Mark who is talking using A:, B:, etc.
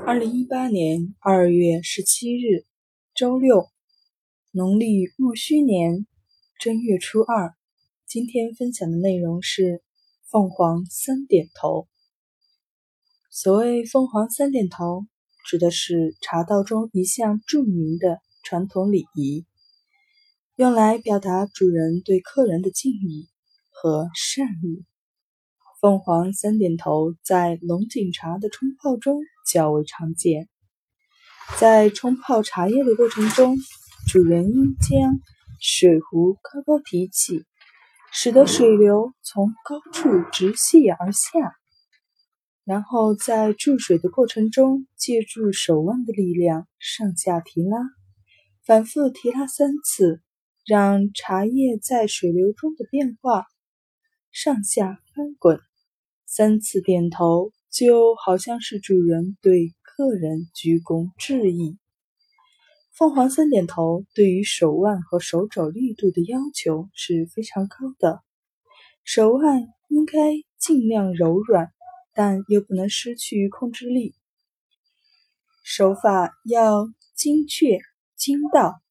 A: 二零一八年二月十七日，周六，农历戊戌年正月初二。今天分享的内容是凤凰三点头。所谓凤凰三点头，指的是茶道中一项著名的传统礼仪，用来表达主人对客人的敬意和善意。凤凰三点头在龙井茶的冲泡中较为常见。在冲泡茶叶的过程中，主人应将水壶高高提起，使得水流从高处直泻而下。然后在注水的过程中，借助手腕的力量上下提拉，反复提拉三次，让茶叶在水流中的变化上下翻滚。三次点头，就好像是主人对客人鞠躬致意。凤凰三点头对于手腕和手肘力度的要求是非常高的，手腕应该尽量柔软，但又不能失去控制力。手法要精确、精到，